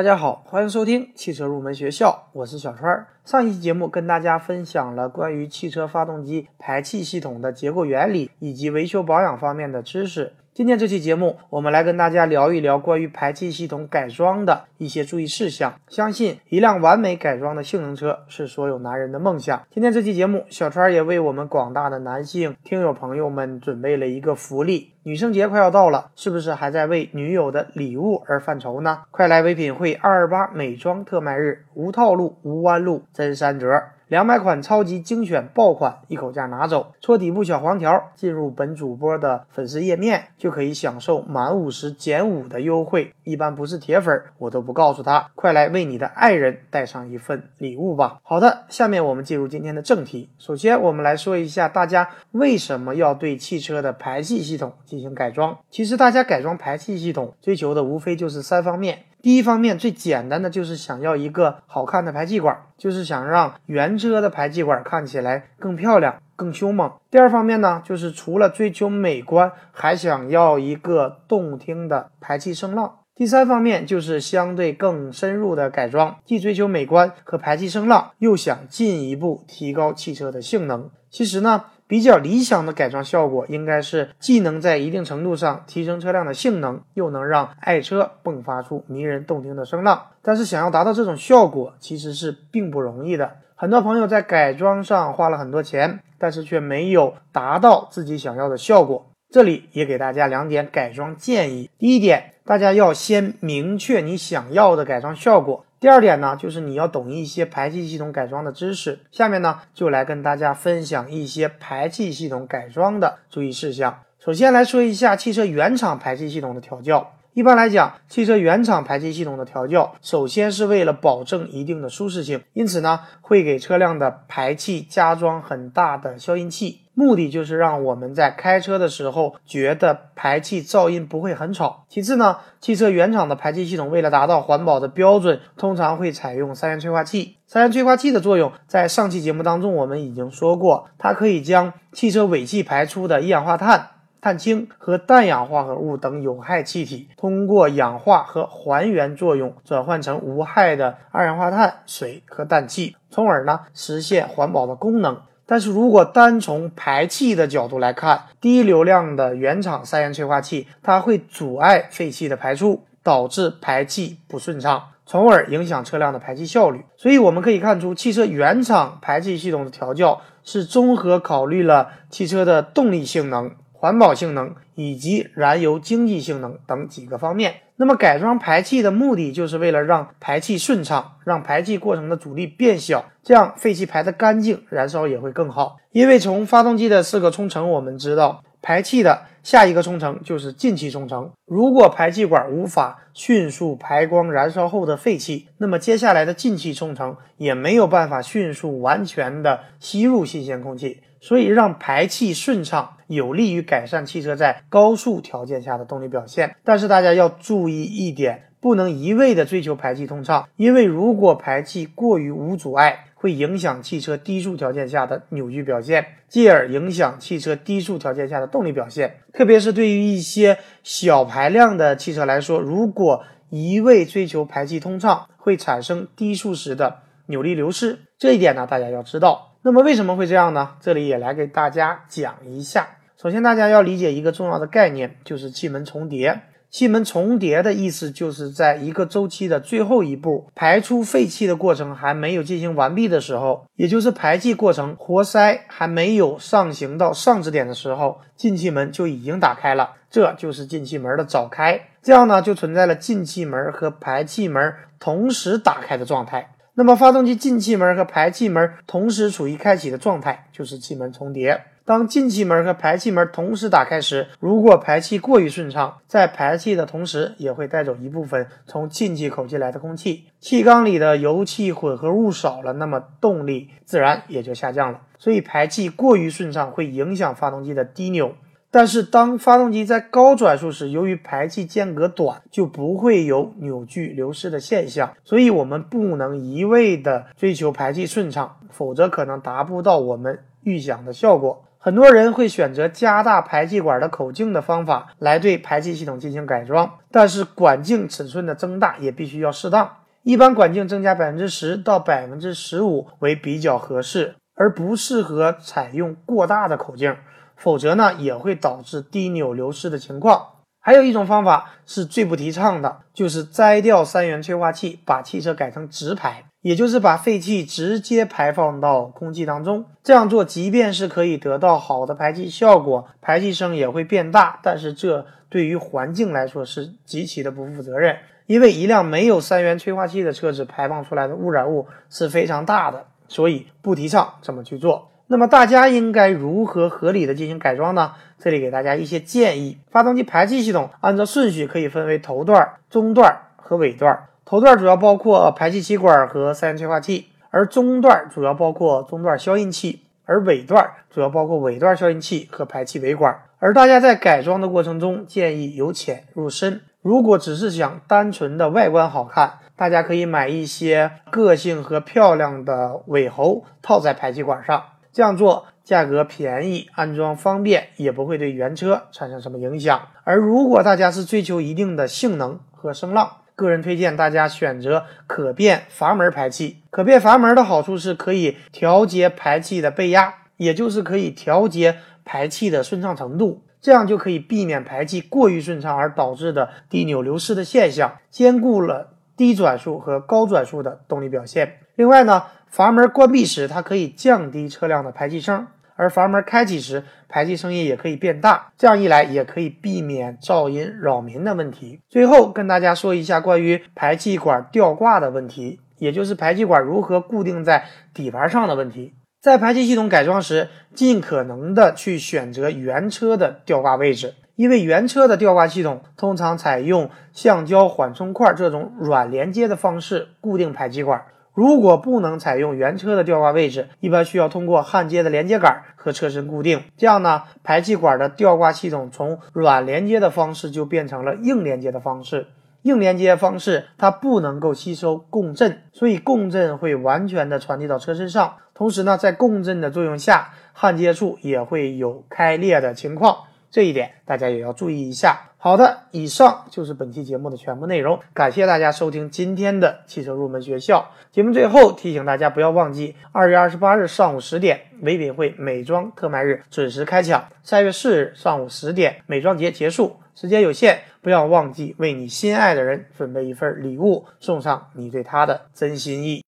大家好，欢迎收听汽车入门学校，我是小川。上一期节目跟大家分享了关于汽车发动机排气系统的结构原理以及维修保养方面的知识。今天这期节目，我们来跟大家聊一聊关于排气系统改装的一些注意事项。相信一辆完美改装的性能车是所有男人的梦想。今天这期节目，小川也为我们广大的男性听友朋友们准备了一个福利。女生节快要到了，是不是还在为女友的礼物而犯愁呢？快来唯品会二二八美妆特卖日，无套路、无弯路，真三折。两百款超级精选爆款，一口价拿走。戳底部小黄条，进入本主播的粉丝页面，就可以享受满五十减五的优惠。一般不是铁粉，我都不告诉他。快来为你的爱人带上一份礼物吧。好的，下面我们进入今天的正题。首先，我们来说一下大家为什么要对汽车的排气系统进行改装。其实，大家改装排气系统追求的无非就是三方面。第一方面最简单的就是想要一个好看的排气管，就是想让原车的排气管看起来更漂亮、更凶猛。第二方面呢，就是除了追求美观，还想要一个动听的排气声浪。第三方面就是相对更深入的改装，既追求美观和排气声浪，又想进一步提高汽车的性能。其实呢。比较理想的改装效果应该是既能在一定程度上提升车辆的性能，又能让爱车迸发出迷人动听的声浪。但是想要达到这种效果，其实是并不容易的。很多朋友在改装上花了很多钱，但是却没有达到自己想要的效果。这里也给大家两点改装建议：第一点，大家要先明确你想要的改装效果。第二点呢，就是你要懂一些排气系统改装的知识。下面呢，就来跟大家分享一些排气系统改装的注意事项。首先来说一下汽车原厂排气系统的调教。一般来讲，汽车原厂排气系统的调教，首先是为了保证一定的舒适性，因此呢，会给车辆的排气加装很大的消音器，目的就是让我们在开车的时候觉得排气噪音不会很吵。其次呢，汽车原厂的排气系统为了达到环保的标准，通常会采用三元催化器。三元催化器的作用，在上期节目当中我们已经说过，它可以将汽车尾气排出的一氧化碳。碳氢和氮氧化合物等有害气体，通过氧化和还原作用转换成无害的二氧化碳、水和氮气，从而呢实现环保的功能。但是如果单从排气的角度来看，低流量的原厂三元催化器，它会阻碍废气的排出，导致排气不顺畅，从而影响车辆的排气效率。所以我们可以看出，汽车原厂排气系统的调教是综合考虑了汽车的动力性能。环保性能以及燃油经济性能等几个方面。那么改装排气的目的就是为了让排气顺畅，让排气过程的阻力变小，这样废气排得干净，燃烧也会更好。因为从发动机的四个冲程我们知道，排气的下一个冲程就是进气冲程。如果排气管无法迅速排光燃烧后的废气，那么接下来的进气冲程也没有办法迅速完全的吸入新鲜空气。所以，让排气顺畅有利于改善汽车在高速条件下的动力表现。但是，大家要注意一点，不能一味的追求排气通畅，因为如果排气过于无阻碍，会影响汽车低速条件下的扭矩表现，继而影响汽车低速条件下的动力表现。特别是对于一些小排量的汽车来说，如果一味追求排气通畅，会产生低速时的扭力流失。这一点呢，大家要知道。那么为什么会这样呢？这里也来给大家讲一下。首先，大家要理解一个重要的概念，就是气门重叠。气门重叠的意思就是在一个周期的最后一步，排出废气的过程还没有进行完毕的时候，也就是排气过程活塞还没有上行到上止点的时候，进气门就已经打开了，这就是进气门的早开。这样呢，就存在了进气门和排气门同时打开的状态。那么，发动机进气门和排气门同时处于开启的状态，就是气门重叠。当进气门和排气门同时打开时，如果排气过于顺畅，在排气的同时也会带走一部分从进气口进来的空气，气缸里的油气混合物少了，那么动力自然也就下降了。所以，排气过于顺畅会影响发动机的低扭。但是，当发动机在高转速时，由于排气间隔短，就不会有扭矩流失的现象。所以，我们不能一味的追求排气顺畅，否则可能达不到我们预想的效果。很多人会选择加大排气管的口径的方法来对排气系统进行改装，但是管径尺寸的增大也必须要适当。一般管径增加百分之十到百分之十五为比较合适，而不适合采用过大的口径，否则呢也会导致低扭流失的情况。还有一种方法是最不提倡的，就是摘掉三元催化器，把汽车改成直排。也就是把废气直接排放到空气当中，这样做即便是可以得到好的排气效果，排气声也会变大，但是这对于环境来说是极其的不负责任。因为一辆没有三元催化器的车子排放出来的污染物是非常大的，所以不提倡这么去做。那么大家应该如何合理的进行改装呢？这里给大家一些建议：发动机排气系统按照顺序可以分为头段、中段和尾段。头段主要包括排气气管和三元催化器，而中段主要包括中段消音器，而尾段主要包括尾段消音器和排气尾管。而大家在改装的过程中，建议由浅入深。如果只是想单纯的外观好看，大家可以买一些个性和漂亮的尾喉套在排气管上，这样做价格便宜，安装方便，也不会对原车产生什么影响。而如果大家是追求一定的性能和声浪，个人推荐大家选择可变阀门排气。可变阀门的好处是可以调节排气的背压，也就是可以调节排气的顺畅程度，这样就可以避免排气过于顺畅而导致的低扭流失的现象，兼顾了低转速和高转速的动力表现。另外呢，阀门关闭时，它可以降低车辆的排气声。而阀门开启时，排气声音也可以变大，这样一来也可以避免噪音扰民的问题。最后跟大家说一下关于排气管吊挂的问题，也就是排气管如何固定在底盘上的问题。在排气系统改装时，尽可能的去选择原车的吊挂位置，因为原车的吊挂系统通常采用橡胶缓冲块这种软连接的方式固定排气管。如果不能采用原车的吊挂位置，一般需要通过焊接的连接杆和车身固定。这样呢，排气管的吊挂系统从软连接的方式就变成了硬连接的方式。硬连接方式它不能够吸收共振，所以共振会完全的传递到车身上。同时呢，在共振的作用下，焊接处也会有开裂的情况。这一点大家也要注意一下。好的，以上就是本期节目的全部内容，感谢大家收听今天的汽车入门学校。节目最后提醒大家，不要忘记二月二十八日上午十点，唯品会美妆特卖日准时开抢；三月四日上午十点，美妆节结束，时间有限，不要忘记为你心爱的人准备一份礼物，送上你对他的真心意。